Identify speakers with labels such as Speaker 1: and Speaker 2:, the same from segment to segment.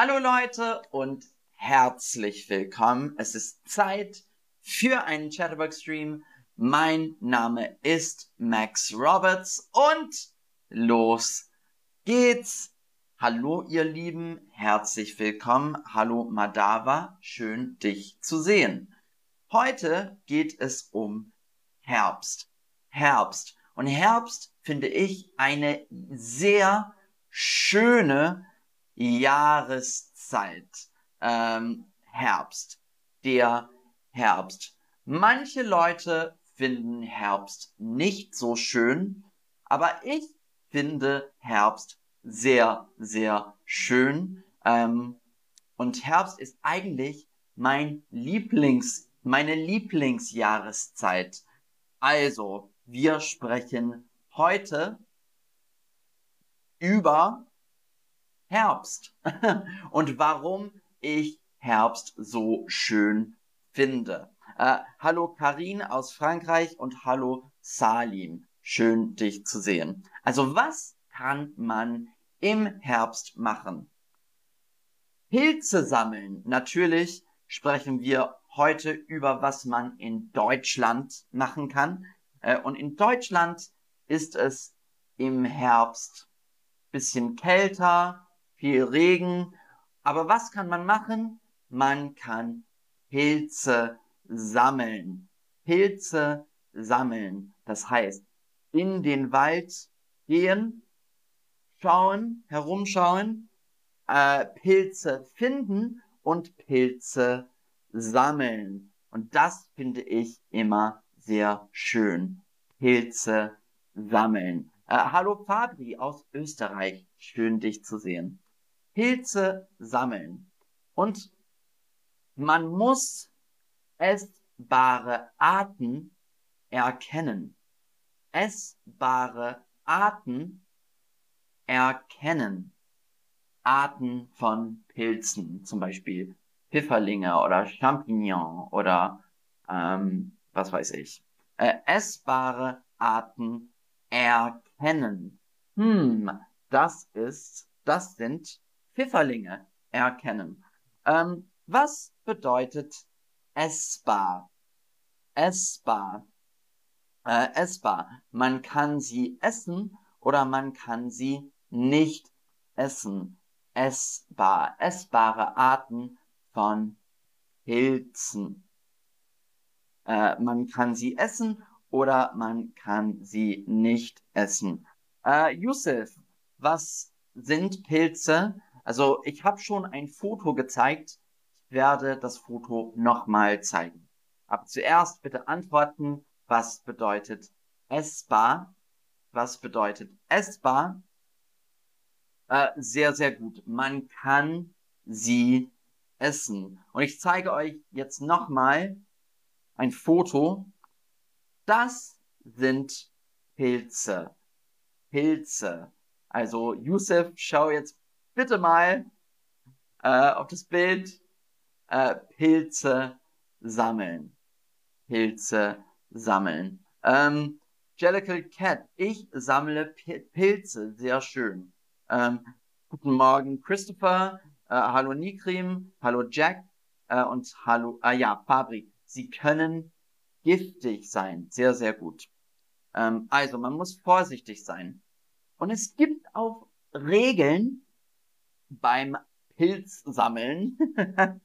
Speaker 1: Hallo Leute und herzlich willkommen. Es ist Zeit für einen Chatterbox-Stream. Mein Name ist Max Roberts und los geht's. Hallo ihr Lieben, herzlich willkommen. Hallo Madava, schön dich zu sehen. Heute geht es um Herbst. Herbst. Und Herbst finde ich eine sehr schöne Jahreszeit. Ähm, Herbst. Der Herbst. Manche Leute finden Herbst nicht so schön, aber ich finde Herbst sehr, sehr schön. Ähm, und Herbst ist eigentlich mein Lieblings, meine Lieblingsjahreszeit. Also, wir sprechen heute über Herbst und warum ich Herbst so schön finde. Äh, hallo Karin aus Frankreich und hallo Salim. Schön dich zu sehen. Also was kann man im Herbst machen? Pilze sammeln. Natürlich sprechen wir heute über, was man in Deutschland machen kann. Äh, und in Deutschland ist es im Herbst bisschen kälter, viel Regen. Aber was kann man machen? Man kann Pilze sammeln. Pilze sammeln. Das heißt, in den Wald gehen, schauen, herumschauen, äh, Pilze finden und Pilze sammeln. Und das finde ich immer sehr schön. Pilze sammeln. Äh, hallo Fabri aus Österreich. Schön dich zu sehen. Pilze sammeln. Und man muss essbare Arten erkennen. Essbare Arten erkennen. Arten von Pilzen, zum Beispiel Pfifferlinge oder Champignon oder ähm, was weiß ich. Äh, essbare Arten erkennen. Hm, das ist, das sind Pfifferlinge erkennen. Ähm, was bedeutet essbar? Essbar. Äh, essbar. Man kann sie essen oder man kann sie nicht essen. Essbar. Essbare Arten von Pilzen. Äh, man kann sie essen oder man kann sie nicht essen. Äh, Yusuf, was sind Pilze? Also ich habe schon ein Foto gezeigt. Ich werde das Foto nochmal zeigen. Aber zuerst bitte antworten, was bedeutet essbar? Was bedeutet essbar? Äh, sehr, sehr gut. Man kann sie essen. Und ich zeige euch jetzt nochmal ein Foto. Das sind Pilze. Pilze. Also Yusuf, schau jetzt bitte mal äh, auf das Bild. Äh, Pilze sammeln. Pilze sammeln. Ähm, Jellicle Cat, ich sammle P Pilze, sehr schön. Ähm, guten Morgen Christopher, äh, hallo Nikrim, hallo Jack äh, und hallo, ah ja, Fabri. Sie können giftig sein, sehr, sehr gut. Ähm, also man muss vorsichtig sein. Und es gibt auch Regeln beim Pilzsammeln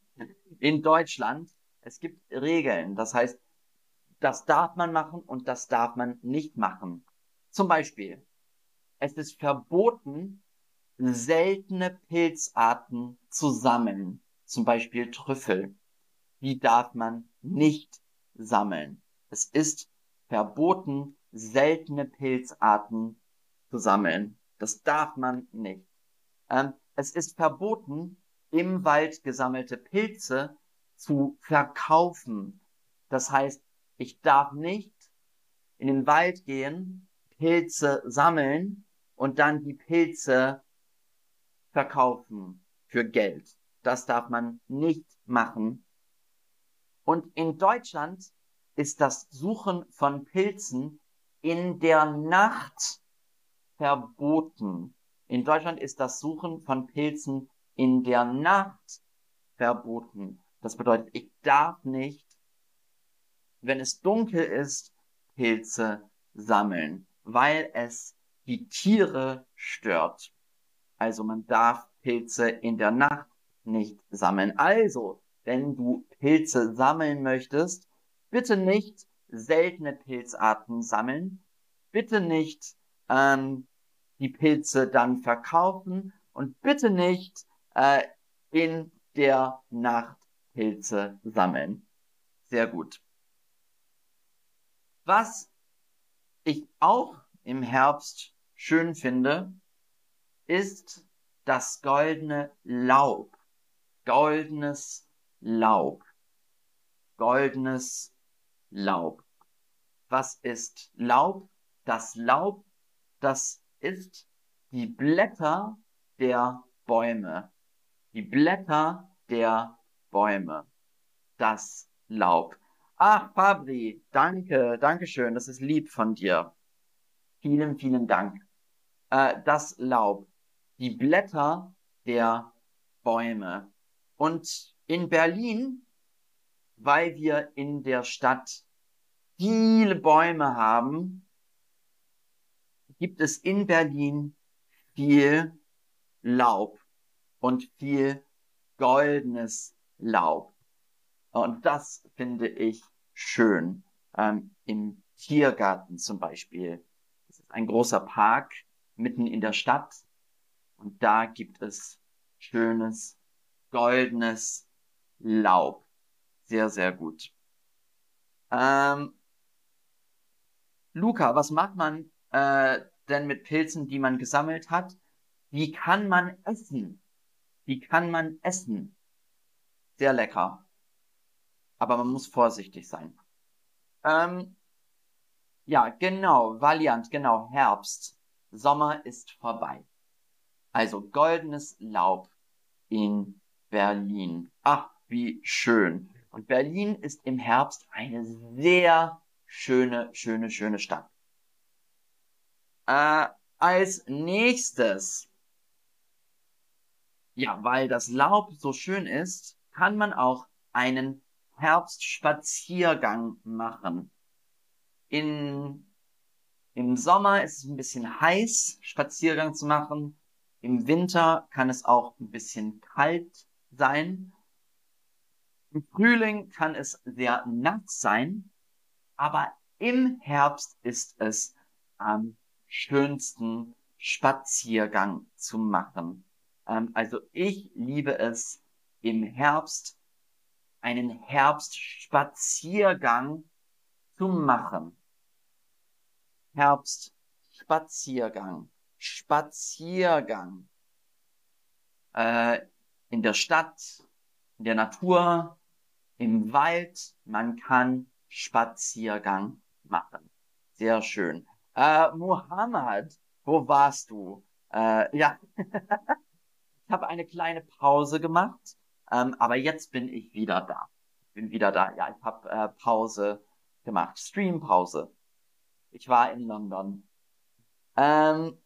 Speaker 1: in Deutschland. Es gibt Regeln. Das heißt, das darf man machen und das darf man nicht machen. Zum Beispiel, es ist verboten, seltene Pilzarten zu sammeln. Zum Beispiel Trüffel. Die darf man nicht sammeln. Es ist verboten, seltene Pilzarten zu sammeln. Das darf man nicht. Ähm, es ist verboten, im Wald gesammelte Pilze zu verkaufen. Das heißt, ich darf nicht in den Wald gehen, Pilze sammeln und dann die Pilze verkaufen für Geld. Das darf man nicht machen. Und in Deutschland ist das Suchen von Pilzen in der Nacht verboten. In Deutschland ist das Suchen von Pilzen in der Nacht verboten. Das bedeutet, ich darf nicht, wenn es dunkel ist, Pilze sammeln, weil es die Tiere stört. Also man darf Pilze in der Nacht nicht sammeln. Also, wenn du Pilze sammeln möchtest, bitte nicht seltene Pilzarten sammeln, bitte nicht ähm, die Pilze dann verkaufen und bitte nicht äh, in der Nacht Pilze sammeln. Sehr gut. Was ich auch im Herbst schön finde, ist das goldene Laub. Goldenes Laub. Goldenes Laub. Was ist Laub? Das Laub, das ist die Blätter der Bäume. Die Blätter der Bäume. Das Laub. Ach, Fabri, danke, danke schön, das ist lieb von dir. Vielen, vielen Dank. Äh, das Laub, die Blätter der Bäume. Und in Berlin, weil wir in der Stadt viele Bäume haben, gibt es in Berlin viel Laub und viel goldenes Laub. Und das finde ich schön. Ähm, Im Tiergarten zum Beispiel. Das ist ein großer Park mitten in der Stadt. Und da gibt es schönes, goldenes Laub. Sehr, sehr gut. Ähm, Luca, was macht man äh, denn mit Pilzen, die man gesammelt hat? Die kann man essen. Die kann man essen. Sehr lecker aber man muss vorsichtig sein. Ähm, ja, genau, Valiant, genau, Herbst. Sommer ist vorbei. Also goldenes Laub in Berlin. Ach, wie schön. Und Berlin ist im Herbst eine sehr schöne, schöne, schöne Stadt. Äh, als nächstes, ja, weil das Laub so schön ist, kann man auch einen Herbstspaziergang machen. In, Im Sommer ist es ein bisschen heiß, Spaziergang zu machen. Im Winter kann es auch ein bisschen kalt sein. Im Frühling kann es sehr nass sein, aber im Herbst ist es am schönsten Spaziergang zu machen. Ähm, also ich liebe es im Herbst einen Herbstspaziergang zu machen. Herbstspaziergang, Spaziergang. Äh, in der Stadt, in der Natur, im Wald, man kann Spaziergang machen. Sehr schön. Äh, Muhammad, wo warst du? Äh, ja, ich habe eine kleine Pause gemacht ähm, aber jetzt bin ich wieder da. Bin wieder da. Ja, ich habe äh, Pause gemacht. Streampause. Ich war in London. Ähm,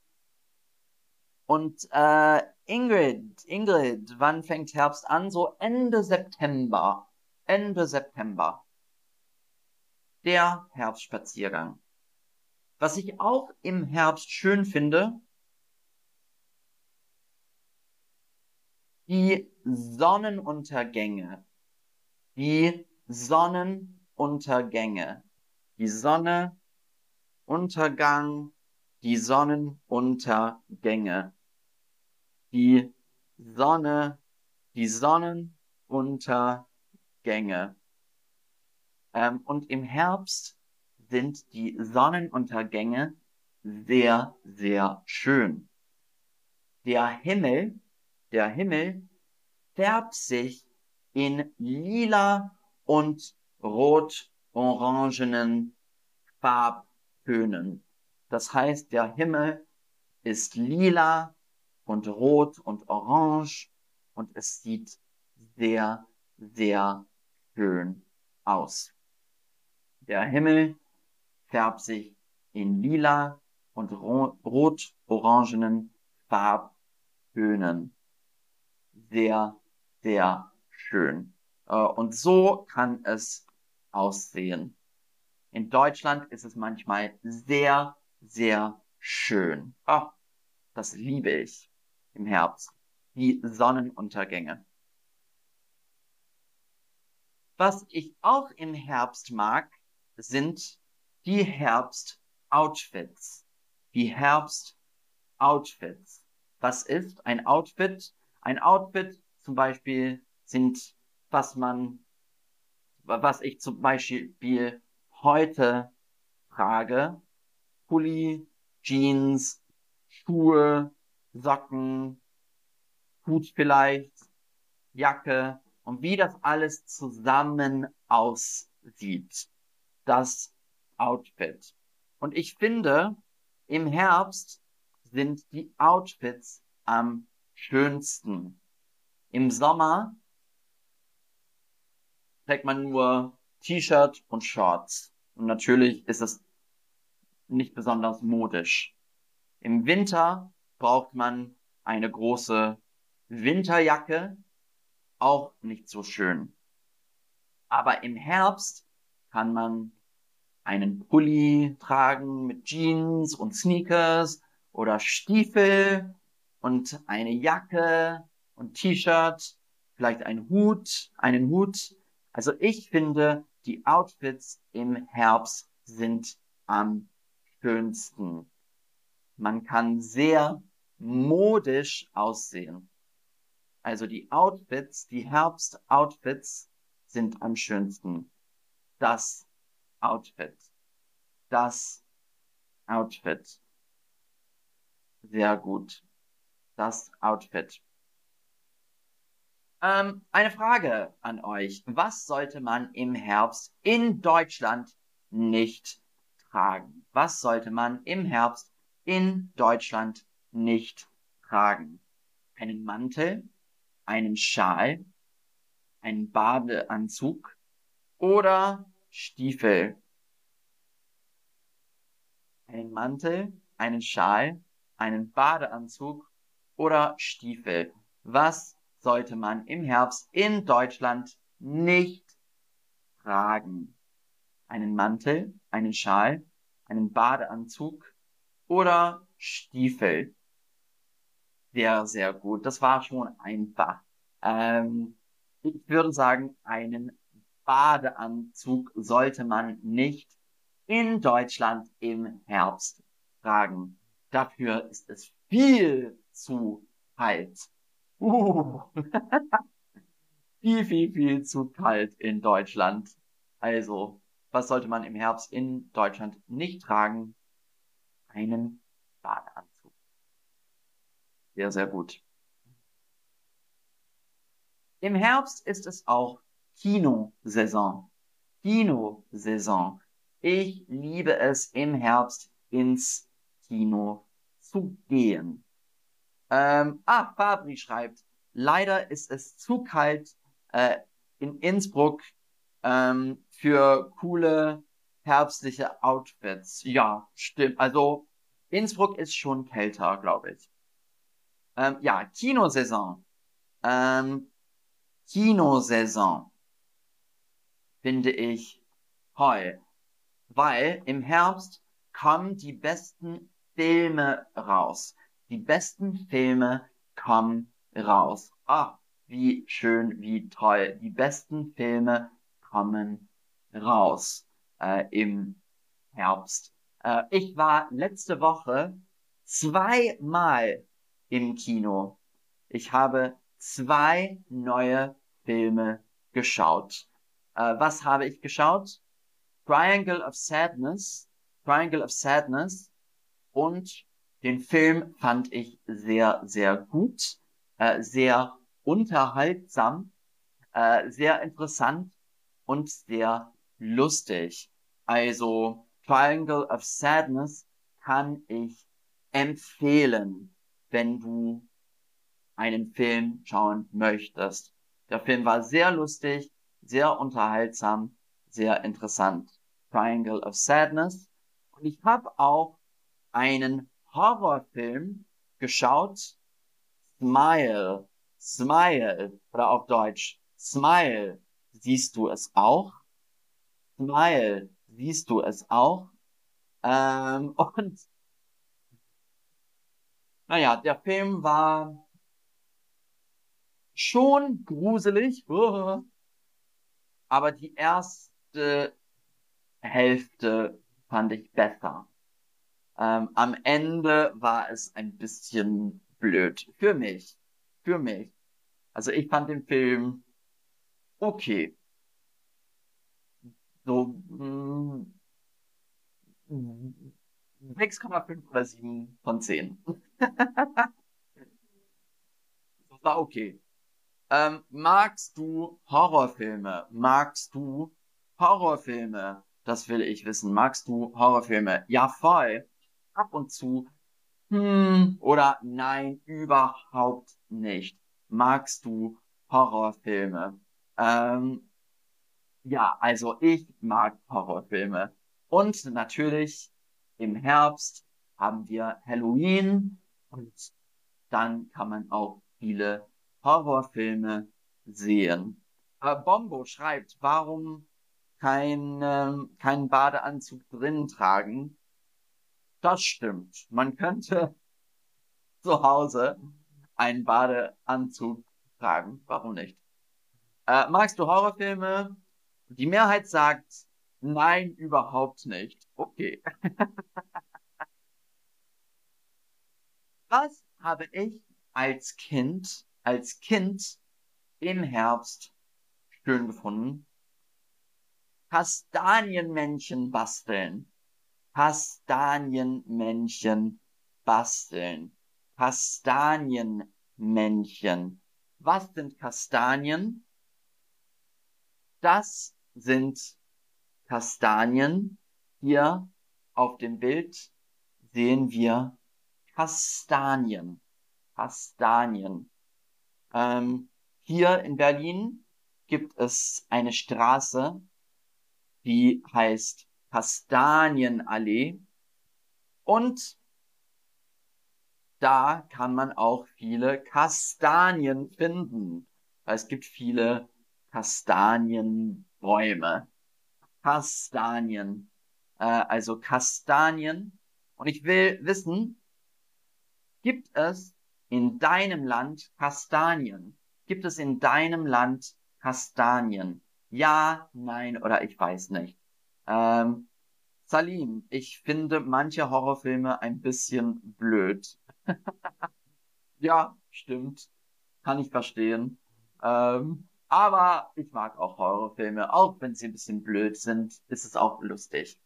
Speaker 1: und äh, Ingrid, Ingrid, wann fängt Herbst an? So Ende September. Ende September. Der Herbstspaziergang. Was ich auch im Herbst schön finde, die Sonnenuntergänge. Die Sonnenuntergänge. Die Sonne, Untergang, die Sonnenuntergänge. Die Sonne, die Sonnenuntergänge. Ähm, und im Herbst sind die Sonnenuntergänge sehr, sehr schön. Der Himmel der Himmel färbt sich in lila und rot-orangenen Farbtönen. Das heißt, der Himmel ist lila und rot und orange und es sieht sehr, sehr schön aus. Der Himmel färbt sich in lila und rot-orangenen Farbtönen sehr, sehr schön. Äh, und so kann es aussehen. In Deutschland ist es manchmal sehr, sehr schön. Oh, das liebe ich im Herbst. Die Sonnenuntergänge. Was ich auch im Herbst mag, sind die Herbst-Outfits. Die Herbst-Outfits. Was ist ein Outfit? Ein Outfit zum Beispiel sind, was man, was ich zum Beispiel heute trage. Pulli, Jeans, Schuhe, Socken, Hut vielleicht, Jacke und wie das alles zusammen aussieht. Das Outfit. Und ich finde, im Herbst sind die Outfits am schönsten. Im Sommer trägt man nur T-Shirt und Shorts. Und natürlich ist es nicht besonders modisch. Im Winter braucht man eine große Winterjacke, auch nicht so schön. Aber im Herbst kann man einen Pulli tragen mit Jeans und Sneakers oder Stiefel und eine Jacke und T-Shirt, vielleicht ein Hut, einen Hut. Also ich finde, die Outfits im Herbst sind am schönsten. Man kann sehr modisch aussehen. Also die Outfits, die Herbst-Outfits sind am schönsten. Das Outfit. Das Outfit. Sehr gut. Das Outfit. Ähm, eine Frage an euch. Was sollte man im Herbst in Deutschland nicht tragen? Was sollte man im Herbst in Deutschland nicht tragen? Einen Mantel, einen Schal, einen Badeanzug oder Stiefel? Einen Mantel, einen Schal, einen Badeanzug oder Stiefel? Was sollte man im Herbst in Deutschland nicht tragen. Einen Mantel, einen Schal, einen Badeanzug oder Stiefel. Sehr, sehr gut. Das war schon einfach. Ähm, ich würde sagen, einen Badeanzug sollte man nicht in Deutschland im Herbst tragen. Dafür ist es viel zu heiß. Uh. viel, viel, viel zu kalt in Deutschland. Also, was sollte man im Herbst in Deutschland nicht tragen? Einen Badeanzug. Sehr, sehr gut. Im Herbst ist es auch Kinosaison. Kinosaison. Ich liebe es im Herbst ins Kino zu gehen. Ähm, ah, Fabri schreibt, leider ist es zu kalt äh, in Innsbruck ähm, für coole herbstliche Outfits. Ja, stimmt. Also Innsbruck ist schon kälter, glaube ich. Ähm, ja, Kinosaison. Ähm, Kinosaison finde ich toll, weil im Herbst kommen die besten Filme raus. Die besten Filme kommen raus. Ah, wie schön, wie toll. Die besten Filme kommen raus äh, im Herbst. Äh, ich war letzte Woche zweimal im Kino. Ich habe zwei neue Filme geschaut. Äh, was habe ich geschaut? Triangle of Sadness, Triangle of Sadness und den Film fand ich sehr, sehr gut, äh, sehr unterhaltsam, äh, sehr interessant und sehr lustig. Also Triangle of Sadness kann ich empfehlen, wenn du einen Film schauen möchtest. Der Film war sehr lustig, sehr unterhaltsam, sehr interessant. Triangle of Sadness. Und ich habe auch einen Horrorfilm geschaut. Smile. Smile oder auf Deutsch Smile. Siehst du es auch? Smile. Siehst du es auch? Ähm, und naja, der Film war schon gruselig, aber die erste Hälfte fand ich besser. Ähm, am Ende war es ein bisschen blöd. Für mich. Für mich. Also ich fand den Film okay. So mh, mm, 6,5 oder 7 von 10. das war okay. Ähm, magst du Horrorfilme? Magst du Horrorfilme? Das will ich wissen. Magst du Horrorfilme? Ja, voll. Ab und zu. Hm, oder nein, überhaupt nicht. Magst du Horrorfilme? Ähm, ja, also ich mag Horrorfilme. Und natürlich im Herbst haben wir Halloween und dann kann man auch viele Horrorfilme sehen. Äh, Bombo schreibt, warum kein, ähm, keinen Badeanzug drin tragen? Das stimmt. Man könnte zu Hause einen Badeanzug tragen. Warum nicht? Äh, magst du Horrorfilme? Die Mehrheit sagt nein, überhaupt nicht. Okay. Was habe ich als Kind, als Kind im Herbst schön gefunden? Kastanienmännchen basteln. Kastanienmännchen basteln. Kastanienmännchen. Was sind Kastanien? Das sind Kastanien. Hier auf dem Bild sehen wir Kastanien. Kastanien. Ähm, hier in Berlin gibt es eine Straße, die heißt Kastanienallee. Und da kann man auch viele Kastanien finden. Es gibt viele Kastanienbäume. Kastanien. Äh, also Kastanien. Und ich will wissen, gibt es in deinem Land Kastanien? Gibt es in deinem Land Kastanien? Ja, nein oder ich weiß nicht. Ähm, Salim, ich finde manche Horrorfilme ein bisschen blöd. ja, stimmt. Kann ich verstehen. Ähm, aber ich mag auch Horrorfilme. Auch wenn sie ein bisschen blöd sind, ist es auch lustig.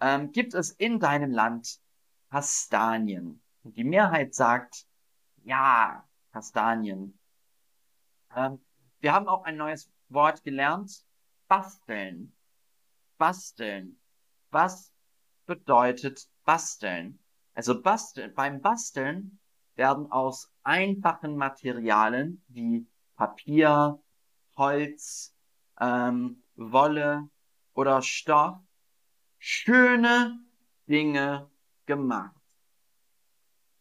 Speaker 1: Ähm, gibt es in deinem Land Kastanien? Die Mehrheit sagt, ja, Kastanien. Ähm, wir haben auch ein neues Wort gelernt. Basteln. Basteln. Was bedeutet basteln? Also basteln, beim Basteln werden aus einfachen Materialien wie Papier, Holz, ähm, Wolle oder Stoff schöne Dinge gemacht.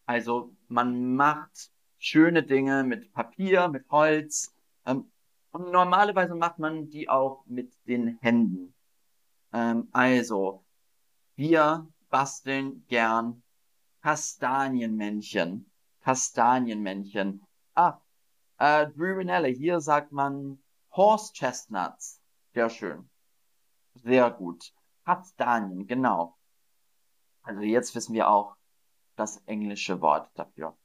Speaker 1: Also man macht schöne Dinge mit Papier, mit Holz. Ähm, und normalerweise macht man die auch mit den Händen. Ähm, also, wir basteln gern Kastanienmännchen. Kastanienmännchen. Ah, äh, Drew hier sagt man Horse Chestnuts. Sehr schön. Sehr gut. Kastanien, genau. Also jetzt wissen wir auch das englische Wort dafür.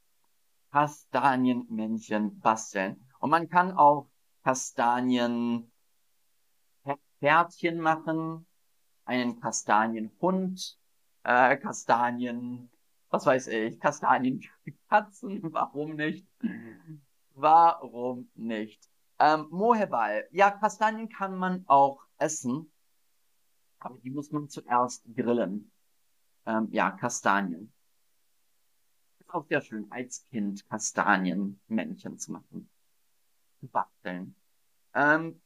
Speaker 1: Kastanienmännchen basteln. Und man kann auch Kastanien Pferdchen machen, einen Kastanienhund, äh, Kastanien, was weiß ich, Kastanienkatzen, warum nicht? Warum nicht? Ähm, Mohebal, ja, Kastanien kann man auch essen, aber die muss man zuerst grillen. Ähm, ja, Kastanien auch sehr schön, als Kind Kastanienmännchen zu machen. Basteln. Ähm,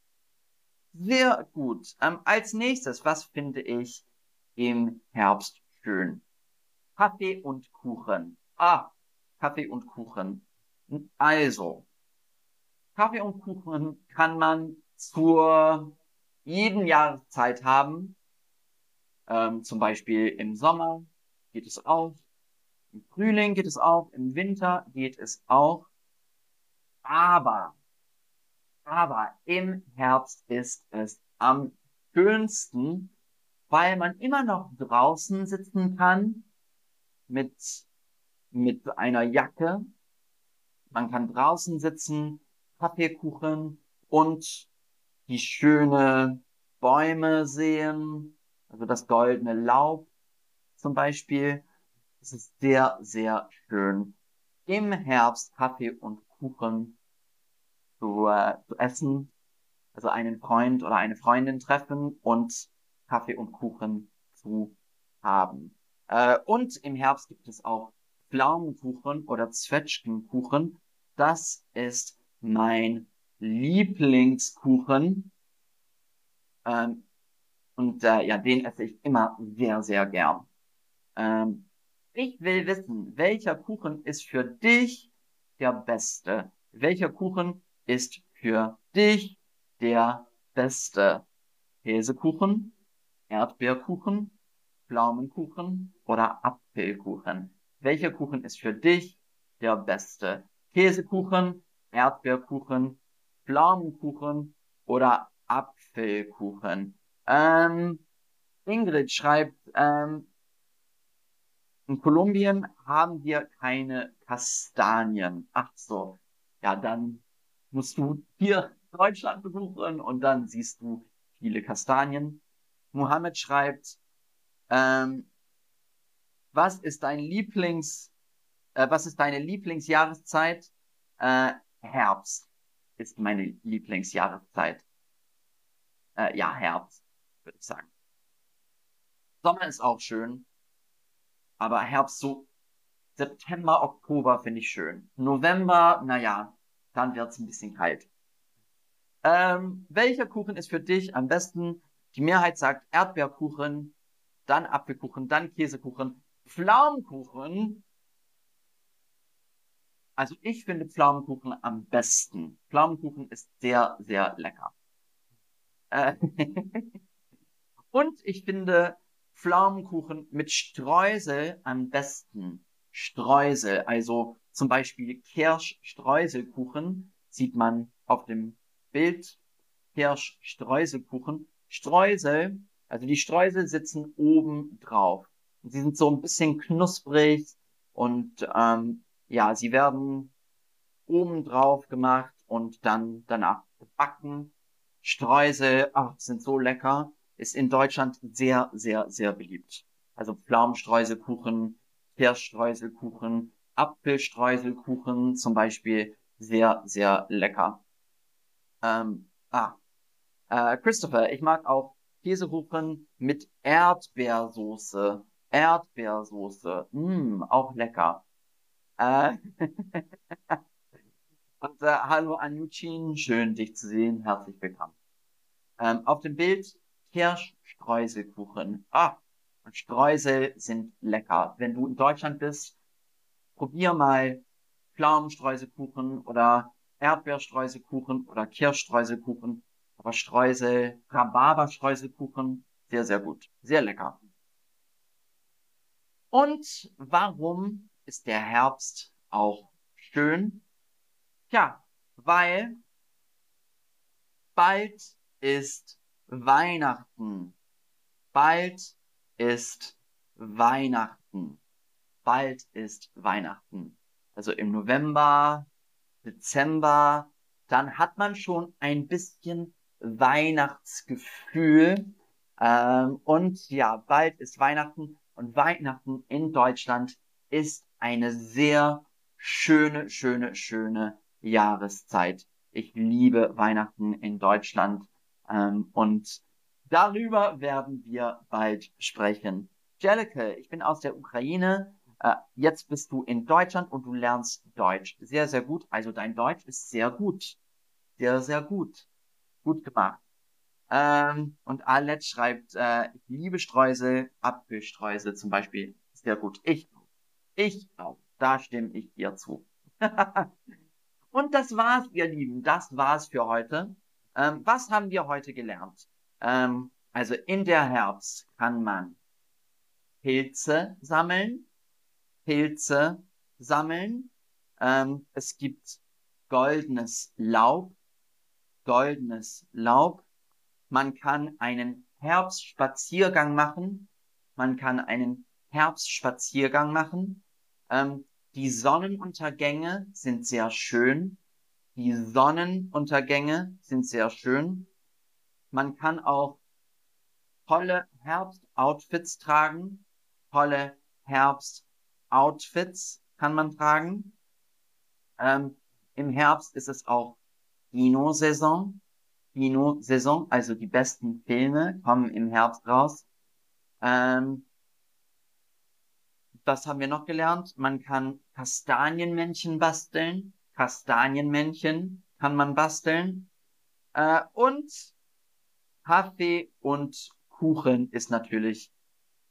Speaker 1: sehr gut. Ähm, als nächstes, was finde ich im Herbst schön? Kaffee und Kuchen. Ah, Kaffee und Kuchen. Also, Kaffee und Kuchen kann man zur jeden Jahreszeit haben. Ähm, zum Beispiel im Sommer geht es auch. Im Frühling geht es auch. Im Winter geht es auch. Aber, aber im Herbst ist es am schönsten, weil man immer noch draußen sitzen kann mit, mit einer Jacke. Man kann draußen sitzen, Kaffeekuchen und die schöne Bäume sehen, also das goldene Laub zum Beispiel. Es ist sehr, sehr schön, im Herbst Kaffee und Kuchen zu, äh, zu essen, also einen Freund oder eine Freundin treffen und Kaffee und Kuchen zu haben. Äh, und im Herbst gibt es auch Pflaumenkuchen oder Zwetschgenkuchen. Das ist mein Lieblingskuchen. Ähm, und äh, ja, den esse ich immer sehr, sehr gern. Ähm, ich will wissen, welcher Kuchen ist für dich der beste? Welcher Kuchen ist für dich der beste? Käsekuchen, Erdbeerkuchen, Pflaumenkuchen oder Apfelkuchen? Welcher Kuchen ist für dich der beste? Käsekuchen, Erdbeerkuchen, Pflaumenkuchen oder Apfelkuchen? Ähm, Ingrid schreibt, ähm, in Kolumbien haben wir keine Kastanien. Ach so. Ja, dann musst du hier Deutschland besuchen und dann siehst du viele Kastanien. Mohammed schreibt, ähm, was ist dein Lieblings, äh, was ist deine Lieblingsjahreszeit? Äh, Herbst ist meine Lieblingsjahreszeit. Äh, ja, Herbst, würde ich sagen. Sommer ist auch schön, aber Herbst so September, Oktober finde ich schön. November, naja, dann wird's ein bisschen kalt. Ähm, welcher Kuchen ist für dich am besten? Die Mehrheit sagt Erdbeerkuchen, dann Apfelkuchen, dann Käsekuchen, Pflaumenkuchen. Also ich finde Pflaumenkuchen am besten. Pflaumenkuchen ist sehr, sehr lecker. Äh Und ich finde Pflaumenkuchen mit Streusel am besten. Streusel, also zum Beispiel Kirschstreuselkuchen sieht man auf dem Bild. Kirschstreuselkuchen. Streusel, also die Streusel sitzen oben drauf. Und sie sind so ein bisschen knusprig und ähm, ja, sie werden oben drauf gemacht und dann danach gebacken. Streusel, ach, sind so lecker ist in Deutschland sehr, sehr, sehr beliebt. Also Pflaumenstreuselkuchen, Kirschstreuselkuchen, Apfelstreuselkuchen zum Beispiel sehr, sehr lecker. Ähm, ah, äh, Christopher, ich mag auch Käsekuchen mit Erdbeersoße. Erdbeersoße, mm, auch lecker. Äh, Und äh, hallo Anjucin, schön dich zu sehen, herzlich willkommen. Ähm, auf dem Bild Kirschstreuselkuchen. Ah, und Streusel sind lecker. Wenn du in Deutschland bist, probier mal Pflaumenstreuselkuchen oder Erdbeerstreuselkuchen oder Kirschstreuselkuchen. Aber Streusel, Rhabarberstreuselkuchen, sehr, sehr gut. Sehr lecker. Und warum ist der Herbst auch schön? Tja, weil bald ist Weihnachten. Bald ist Weihnachten. Bald ist Weihnachten. Also im November, Dezember, dann hat man schon ein bisschen Weihnachtsgefühl. Ähm, und ja, bald ist Weihnachten und Weihnachten in Deutschland ist eine sehr schöne, schöne, schöne Jahreszeit. Ich liebe Weihnachten in Deutschland. Ähm, und darüber werden wir bald sprechen. Jelike, ich bin aus der Ukraine. Äh, jetzt bist du in Deutschland und du lernst Deutsch. Sehr, sehr gut. Also dein Deutsch ist sehr gut. Sehr, sehr gut. Gut gemacht. Ähm, und Alet schreibt, äh, ich liebe Streusel, Apfelstreusel zum Beispiel. Sehr gut. Ich, ich auch. Da stimme ich dir zu. Und das war's, ihr Lieben. Das war's für heute. Ähm, was haben wir heute gelernt? Ähm, also in der Herbst kann man Pilze sammeln, Pilze sammeln. Ähm, es gibt goldenes Laub, goldenes Laub. Man kann einen Herbstspaziergang machen. Man kann einen Herbstspaziergang machen. Ähm, die Sonnenuntergänge sind sehr schön. Die Sonnenuntergänge sind sehr schön. Man kann auch tolle Herbstoutfits tragen. Tolle Herbstoutfits kann man tragen. Ähm, Im Herbst ist es auch Kino-Saison. Kino-Saison, also die besten Filme kommen im Herbst raus. Ähm, was haben wir noch gelernt? Man kann Kastanienmännchen basteln. Kastanienmännchen kann man basteln. Äh, und Kaffee und Kuchen ist natürlich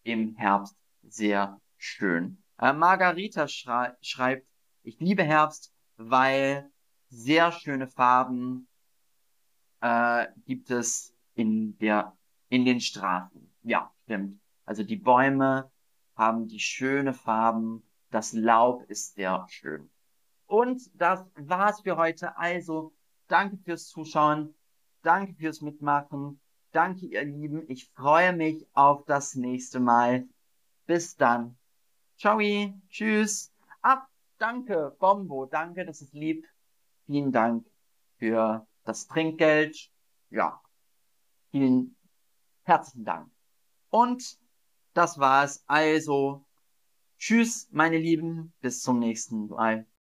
Speaker 1: im Herbst sehr schön. Äh, Margarita schrei schreibt, ich liebe Herbst, weil sehr schöne Farben äh, gibt es in der in den Straßen. Ja, stimmt. Also die Bäume haben die schöne Farben, das Laub ist sehr schön. Und das war's für heute. Also, danke fürs Zuschauen, danke fürs Mitmachen, danke ihr Lieben. Ich freue mich auf das nächste Mal. Bis dann. Ciao, tschüss. Ach, danke, Bombo, danke, das ist lieb. Vielen Dank für das Trinkgeld. Ja, vielen herzlichen Dank. Und das war's. Also, tschüss, meine Lieben, bis zum nächsten Mal.